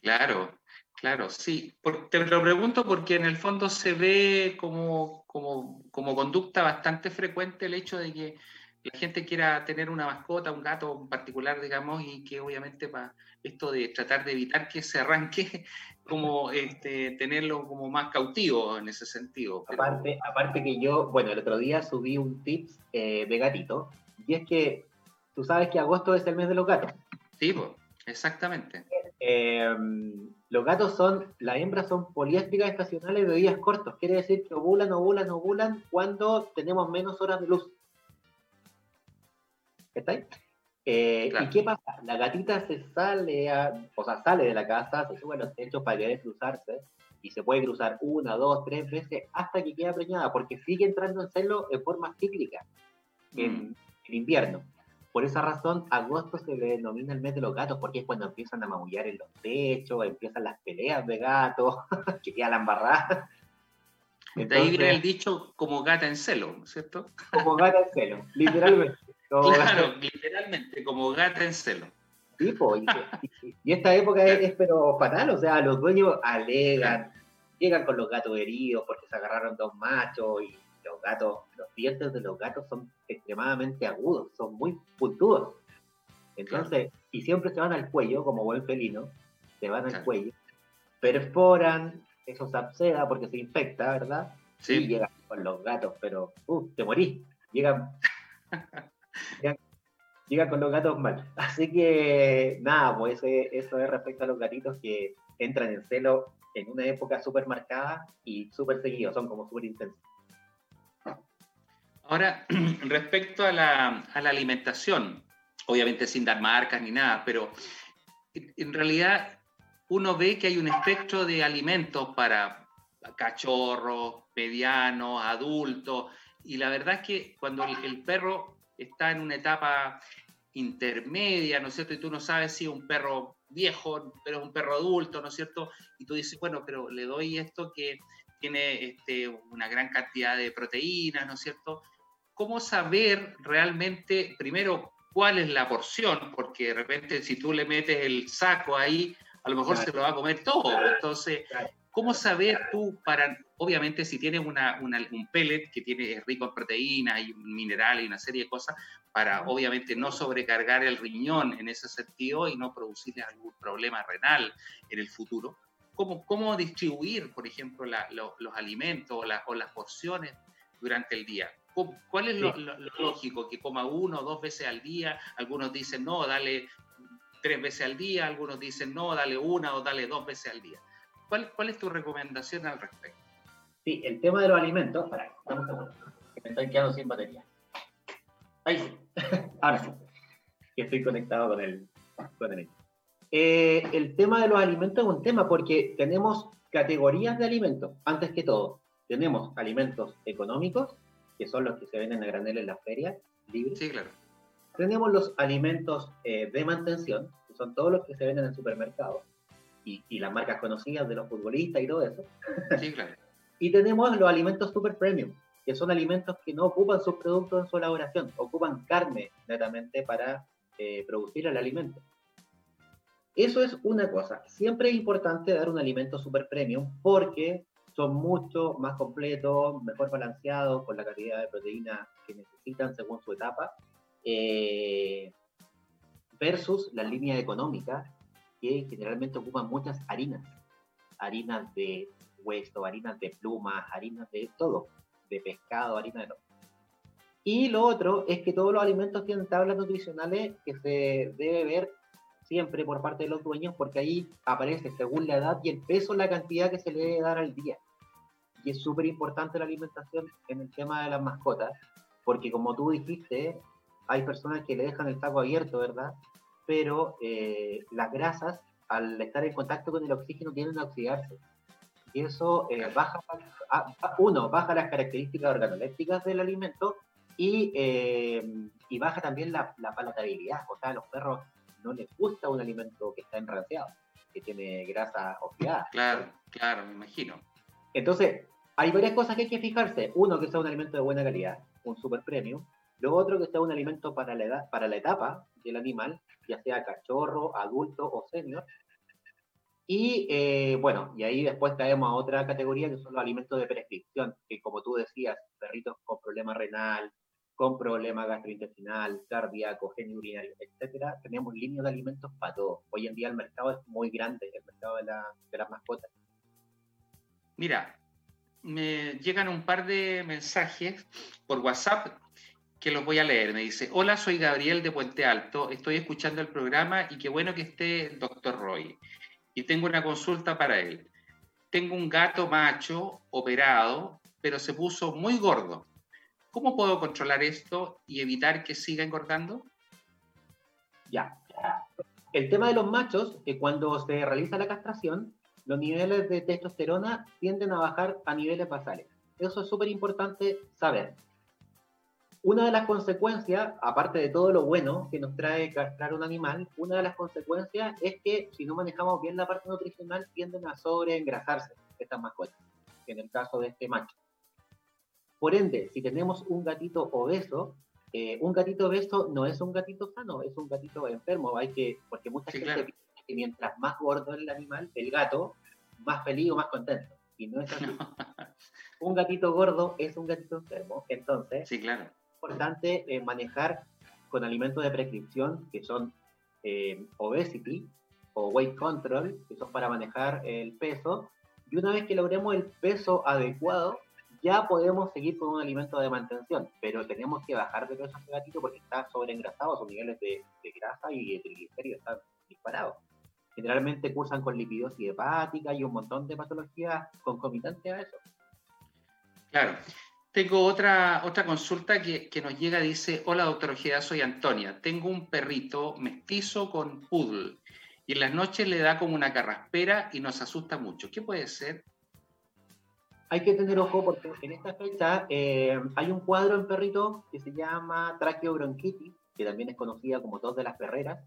Claro, claro, sí. te lo pregunto porque en el fondo se ve como, como, como conducta bastante frecuente el hecho de que la gente quiera tener una mascota, un gato en particular, digamos, y que obviamente para esto de tratar de evitar que se arranque, como este, tenerlo como más cautivo en ese sentido. Aparte, aparte que yo, bueno, el otro día subí un tips eh, de gatito, y es que tú sabes que agosto es el mes de los gatos. Sí, exactamente. Em, los gatos son, las hembras son poliéstricas estacionales de días cortos, quiere decir que ovulan, ovulan, ovulan cuando tenemos menos horas de luz. ¿Está ahí? Eh, ¿Y qué pasa? La gatita se sale, o sea, sale de la casa, se sube a los techos para querer cruzarse y se puede cruzar una, dos, tres veces hasta que queda preñada, porque sigue entrando en celo en forma cíclica en, mm. invierno. Por esa razón, agosto se le denomina el mes de los gatos, porque es cuando empiezan a maullar en los techos, empiezan las peleas de gatos, que queda la embarrada. de ahí viene el dicho como gata en celo, ¿cierto? Como gata en celo, literalmente claro, literalmente, como gata en celo. Tipo, y, esta época es, pero fatal, o sea, los dueños alegan, llegan con los gatos heridos porque se agarraron dos machos y los gatos, los dientes de los gatos son extremadamente agudos, son muy puntudos. Entonces, y siempre se van al cuello, como buen felino, se van al cuello, perforan, eso se abseda porque se infecta, ¿verdad? Sí. Y llegan con los gatos, pero, uh, te morís. Llegan llega, con los gatos mal. Así que nada, pues eso es respecto a los gatitos que entran en celo en una época súper marcada y súper seguidos, son como súper intensos. Ahora, respecto a la, alimentación, obviamente sin dar marcas ni nada, pero en realidad uno ve que hay un espectro de alimentos para cachorros, medianos, adultos, y la verdad es que cuando el perro está en una etapa intermedia, ¿no es cierto? Y tú no sabes si es un perro viejo, pero es un perro adulto, ¿no es cierto? Y tú dices, bueno, pero le doy esto que tiene este, una gran cantidad de proteínas, ¿no es cierto? ¿Cómo saber realmente, primero, cuál es la porción? Porque de repente si tú le metes el saco ahí, a lo mejor se lo va a comer todo. Entonces, ¿Cómo saber tú para, obviamente si tienes una, un pellet que tiene, rico en proteínas y minerales y una serie de cosas, para obviamente no sobrecargar el riñón en ese sentido y no producirle algún problema renal en el futuro? ¿Cómo, cómo distribuir, por ejemplo, los alimentos o, o, las porciones durante el día? ¿Cuál es lo, lógico? ¿Que coma uno o dos veces al día? Algunos dicen, no, dale tres veces al día, algunos dicen, no, dale una o dale dos veces al día. ¿Cuál, ¿Cuál es tu recomendación al respecto? Sí, el tema de los alimentos, para, que me estoy quedando sin batería. Ahí sí, ahora sí, que estoy conectado con el, con el eh, el tema de los alimentos es un tema porque tenemos categorías de alimentos, antes que todo. Tenemos alimentos económicos, que son los que se venden a granel en las ferias libres. Sí, claro. Tenemos los alimentos eh, de mantención, que son todos los que se venden en el supermercado y, las marcas conocidas de los futbolistas y todo eso. Sí, claro. y tenemos los alimentos super premium, que son alimentos que no ocupan sus productos en su elaboración, ocupan carne netamente para eh, producir el alimento. Eso es una cosa. Siempre es importante dar un alimento super premium porque son mucho más completos, mejor balanceados, con la cantidad de proteína que necesitan según su etapa, eh, versus la línea económica que generalmente ocupan muchas harinas, harinas de hueso, harinas de plumas, harinas de todo, de pescado, harina de todo. Y lo otro es que todos los alimentos tienen tablas nutricionales que se debe ver siempre por parte de los dueños porque ahí aparece según la edad y el peso la cantidad que se le debe dar al día. Y es súper importante la alimentación en el tema de las mascotas porque como tú dijiste, hay personas que le dejan el saco abierto, ¿verdad? Pero eh, las grasas, al estar en contacto con el oxígeno, tienden a oxidarse. Y eso eh, baja, uno, baja las características organolépticas del alimento y, eh, y baja también la, la, palatabilidad. O sea, a los perros no les gusta un alimento que está enranciado. que tiene grasa oxidada. Claro, claro, me imagino. Entonces, hay varias cosas que hay que fijarse. Uno, que sea un alimento de buena calidad, un super premium. Lo otro, que sea un alimento para la, edad, para la etapa del animal, ya sea cachorro, adulto o senior. Y eh, bueno, y ahí después caemos a otra categoría que son los alimentos de prescripción, que como tú decías, perritos con problema renal, con problema gastrointestinal, cardíaco, genio urinario, etcétera, tenemos líneas de alimentos para todo. Hoy en día el mercado es muy grande, el mercado de las mascotas. Mira, me llegan un par de mensajes por WhatsApp que los voy a leer. Me dice, hola, soy Gabriel de Puente Alto, estoy escuchando el programa y qué bueno que esté el doctor Roy. Y tengo una consulta para él. Tengo un gato macho operado, pero se puso muy gordo. ¿Cómo puedo controlar esto y evitar que siga engordando? Ya. El tema de los machos, que cuando se realiza la castración, los niveles de testosterona tienden a bajar a niveles basales. Eso es súper importante saber. Una de las consecuencias, aparte de todo lo bueno que nos trae castrar un animal, una de las consecuencias es que si no manejamos bien la parte nutricional, tienden a sobreengrasarse estas mascotas, en el caso de este macho. Por ende, si tenemos un gatito obeso, eh, un gatito obeso no es un gatito sano, es un gatito enfermo. Hay que, porque mucha gente piensa que mientras más gordo es el animal, el gato, más feliz o más contento. Y no es así. un gatito gordo es un gatito enfermo. Entonces, sí, claro. Importante eh, manejar con alimentos de prescripción que son eh, obesity o weight control, que son para manejar el peso. Y una vez que logremos el peso adecuado, ya podemos seguir con un alimento de mantención, pero tenemos que bajar de peso ese gatito porque está sobreengrasado, sus niveles de, de grasa y de triglicéridos están disparados. Generalmente cursan con lipidosis hepática y un montón de patologías concomitantes a eso. Claro. Tengo otra, otra consulta que, que nos llega, dice, hola doctor Ojeda, soy Antonia, tengo un perrito mestizo con poodle y en las noches le da como una carraspera y nos asusta mucho. ¿Qué puede ser? hay que tener ojo porque en esta fecha eh, hay un cuadro en perrito que se llama traqueobronquitis, que también es conocida como tos de las perreras,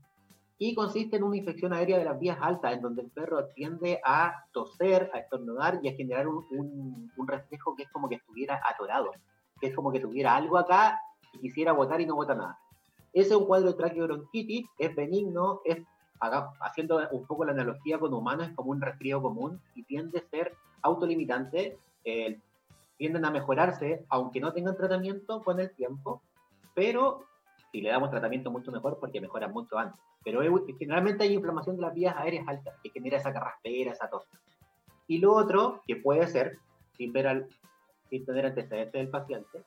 y consiste en una infección aérea de las vías altas, en donde el perro tiende a toser, a estornudar y a generar un, un, un reflejo que es como que estuviera atorado, que es como que tuviera algo acá y quisiera botar y no bota nada. Ese es un cuadro de traqueobronquitis, es benigno, es haciendo un poco la analogía con humanos, es como un resfrío común y tiende a ser autolimitante eh, tienden a mejorarse, aunque no tengan tratamiento con el tiempo, pero si le damos tratamiento mucho mejor porque mejoran mucho antes. Pero generalmente hay inflamación de las vías aéreas altas que genera esa carraspera, esa tos. Y lo otro que puede ser, sin, ver sin tener antecedentes del paciente,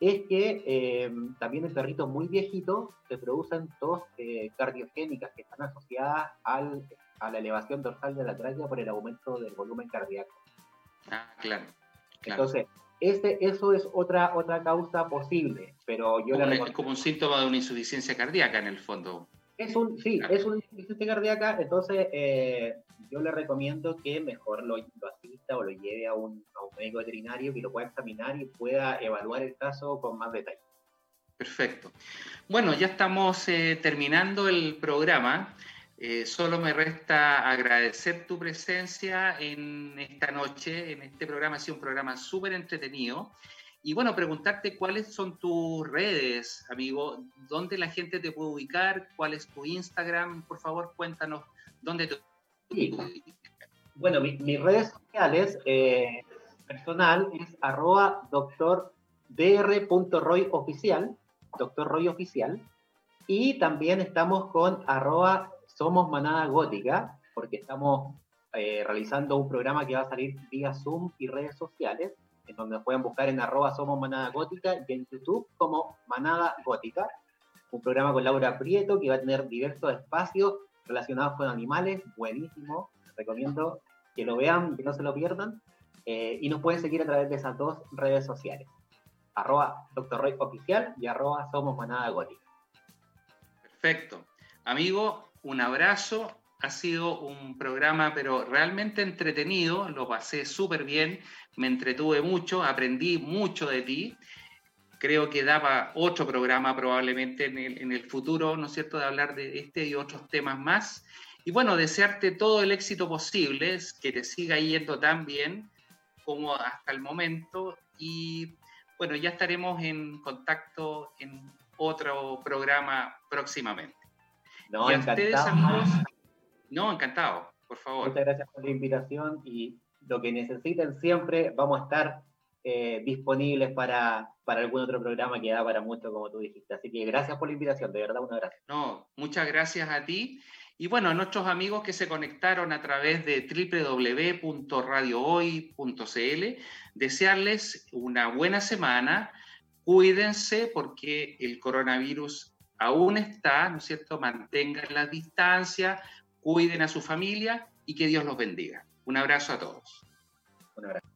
es que eh, también en perritos muy viejitos se producen tos eh, cardiogénicas que están asociadas al, a la elevación dorsal de la tráquea por el aumento del volumen cardíaco. Ah, claro. Entonces, este, eso es otra, otra causa posible, pero yo como, es como un síntoma de una insuficiencia cardíaca en el fondo. Es un, sí, es una insuficiencia cardíaca, entonces eh, yo le recomiendo que mejor lo, lo, asista o lo lleve a un, a un médico veterinario que lo pueda examinar y pueda evaluar el caso con más detalle. Perfecto. Bueno, ya estamos eh, terminando el programa. Eh, solo me resta agradecer tu presencia en esta noche, en este programa. Ha sido un programa súper entretenido. Y bueno, preguntarte cuáles son tus redes, amigo, dónde la gente te puede ubicar, cuál es tu Instagram, por favor, cuéntanos dónde te sí. Bueno, mi, mis redes sociales eh, personal es arroba doctor dr.roy oficial, doctor Roy oficial, y también estamos con arroba somos Manada Gótica, porque estamos eh, realizando un programa que va a salir vía Zoom y redes sociales, en donde pueden buscar en arroba Somos Manada Gótica y en YouTube como Manada Gótica. Un programa con Laura Prieto que va a tener diversos espacios relacionados con animales, buenísimo. Recomiendo que lo vean, que no se lo pierdan. Eh, y nos pueden seguir a través de esas dos redes sociales. Arroba Dr. Roy Oficial y arroba Somos Manada Gótica. Perfecto. Amigo, un abrazo. Ha sido un programa, pero realmente entretenido. Lo pasé súper bien, me entretuve mucho, aprendí mucho de ti. Creo que daba otro programa probablemente en el, en el futuro, ¿no es cierto?, de hablar de este y otros temas más. Y bueno, desearte todo el éxito posible, que te siga yendo tan bien como hasta el momento. Y bueno, ya estaremos en contacto en otro programa próximamente. No, y a ustedes, amigos, no, encantado, por favor. Muchas gracias por la invitación y lo que necesiten siempre, vamos a estar eh, disponibles para, para algún otro programa que da para mucho, como tú dijiste. Así que gracias por la invitación, de verdad, una gracias. No, muchas gracias a ti. Y bueno, a nuestros amigos que se conectaron a través de www.radiohoy.cl, desearles una buena semana. Cuídense porque el coronavirus aún está, ¿no es cierto? Mantengan la distancia, cuiden a su familia y que Dios los bendiga. Un abrazo a todos. Un abrazo.